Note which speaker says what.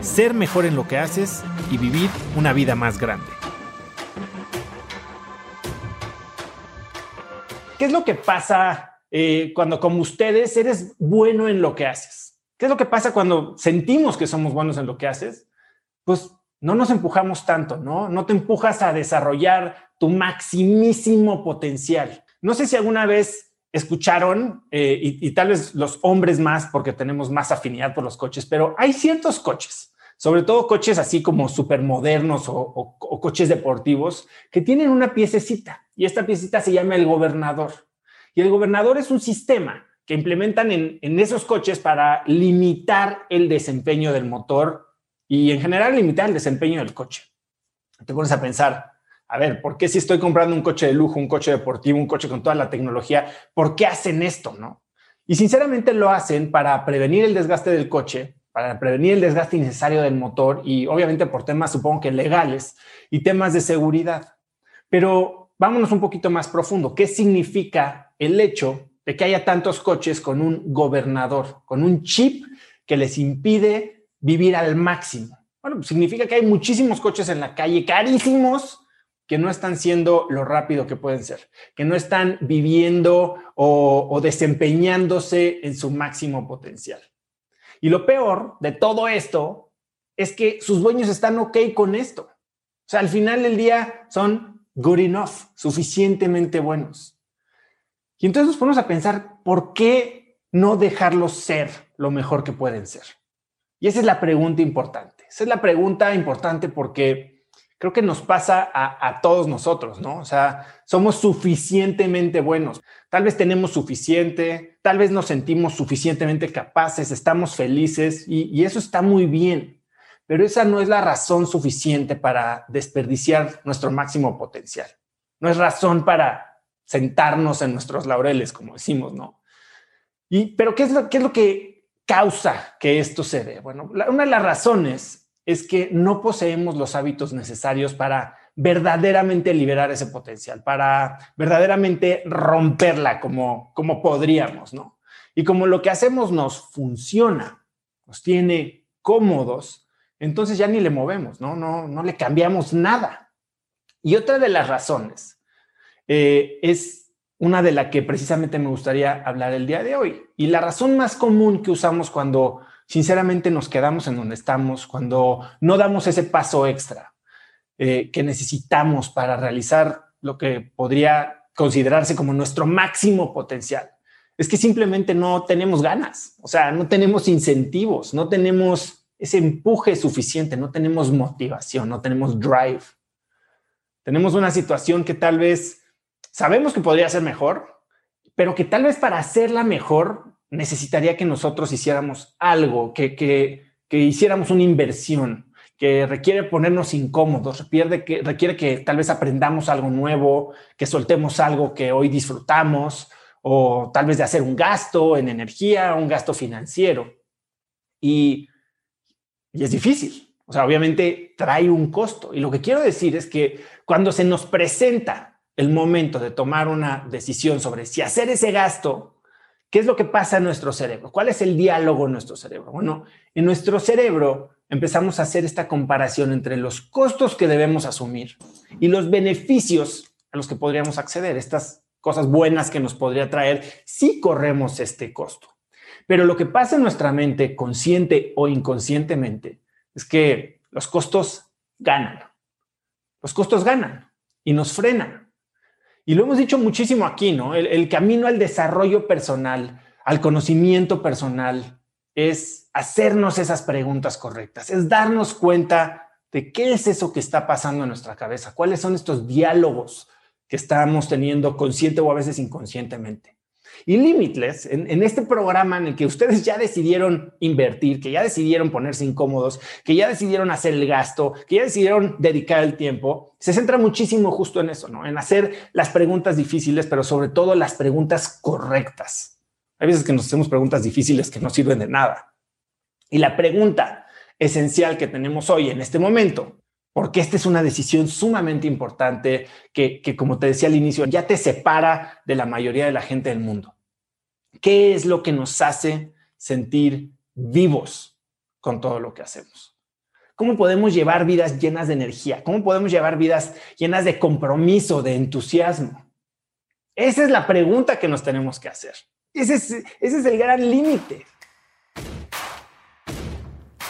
Speaker 1: ser mejor en lo que haces y vivir una vida más grande. ¿Qué es lo que pasa eh, cuando como ustedes eres bueno en lo que haces? ¿Qué es lo que pasa cuando sentimos que somos buenos en lo que haces? Pues no nos empujamos tanto, ¿no? No te empujas a desarrollar tu maximísimo potencial. No sé si alguna vez escucharon, eh, y, tal vez los hombres más, porque tenemos más afinidad por los coches, pero hay ciertos coches, sobre todo coches así como súper modernos o, coches deportivos, que tienen una piececita, y esta piecita se llama el gobernador. Y el gobernador es un sistema que implementan en, en esos coches para limitar el desempeño del motor y en general limitar el desempeño del coche. Te pones a pensar, a ver, ¿por qué si estoy comprando un coche de lujo, un coche deportivo, un coche con toda la tecnología, por qué hacen esto, no? Y sinceramente lo hacen para prevenir el desgaste del coche, para prevenir el desgaste innecesario del motor y obviamente por temas, supongo que legales y temas de seguridad. Pero vámonos un poquito más profundo. ¿Qué significa el hecho de que haya tantos coches con un gobernador, con un chip que les impide vivir al máximo? Bueno, pues significa que hay muchísimos coches en la calle, carísimos, que no están siendo lo rápido que pueden ser, que no están viviendo o, desempeñándose en su máximo potencial. Y lo peor de todo esto es que sus dueños están ok con esto. O sea, al final del día son good enough, suficientemente buenos. Y entonces nos ponemos a pensar, ¿por qué no dejarlos ser lo mejor que pueden ser? Y esa es la pregunta importante. Esa es la pregunta importante porque creo que nos pasa a, todos nosotros, ¿no? O sea, somos suficientemente buenos. Tal vez tenemos suficiente, tal vez nos sentimos suficientemente capaces, estamos felices y, eso está muy bien, pero esa no es la razón suficiente para desperdiciar nuestro máximo potencial. No es razón para sentarnos en nuestros laureles, como decimos, ¿no? Y, pero ¿qué es lo, qué es lo que causa que esto se dé? Bueno, una de las razones es que no poseemos los hábitos necesarios para verdaderamente liberar ese potencial, para verdaderamente romperla como, como podríamos, ¿no? Y como lo que hacemos nos funciona, nos tiene cómodos, entonces ya ni le movemos, ¿no? No, no le cambiamos nada. Y otra de las razones eh, es una de la que precisamente me gustaría hablar el día de hoy. Y la razón más común que usamos cuando sinceramente nos quedamos en donde estamos cuando no damos ese paso extra eh, que necesitamos para realizar lo que podría considerarse como nuestro máximo potencial. Es que simplemente no tenemos ganas, o sea, no tenemos incentivos, no tenemos ese empuje suficiente, no tenemos motivación, no tenemos drive. Tenemos una situación que tal vez sabemos que podría ser mejor, pero que tal vez para hacerla mejor necesitaría que nosotros hiciéramos algo, que, que, que hiciéramos una inversión, que requiere ponernos incómodos, requiere que, requiere que tal vez aprendamos algo nuevo, que soltemos algo que hoy disfrutamos, o tal vez de hacer un gasto en energía, un gasto financiero. Y, y es difícil. O sea, obviamente trae un costo. Y lo que quiero decir es que cuando se nos presenta el momento de tomar una decisión sobre si hacer ese gasto, ¿Qué es lo que pasa en nuestro cerebro? ¿Cuál es el diálogo en nuestro cerebro? Bueno, en nuestro cerebro empezamos a hacer esta comparación entre los costos que debemos asumir y los beneficios a los que podríamos acceder, estas cosas buenas que nos podría traer si corremos este costo. Pero lo que pasa en nuestra mente, consciente o inconscientemente, es que los costos ganan. Los costos ganan y nos frenan. Y lo hemos dicho muchísimo aquí, ¿no? El, camino al desarrollo personal, al conocimiento personal, es hacernos esas preguntas correctas, es darnos cuenta de qué es eso que está pasando en nuestra cabeza, cuáles son estos diálogos que estamos teniendo consciente o a veces inconscientemente. Y Limitless, en, este programa en el que ustedes ya decidieron invertir, que ya decidieron ponerse incómodos, que ya decidieron hacer el gasto, que ya decidieron dedicar el tiempo, se centra muchísimo justo en eso, ¿no? En hacer las preguntas difíciles, pero sobre todo las preguntas correctas. Hay veces que nos hacemos preguntas difíciles que no sirven de nada. Y la pregunta esencial que tenemos hoy en este momento porque esta es una decisión sumamente importante que, como te decía al inicio, ya te separa de la mayoría de la gente del mundo. ¿Qué es lo que nos hace sentir vivos con todo lo que hacemos? ¿Cómo podemos llevar vidas llenas de energía? ¿Cómo podemos llevar vidas llenas de compromiso, de entusiasmo? Esa es la pregunta que nos tenemos que hacer. Ese es, ese es el gran límite.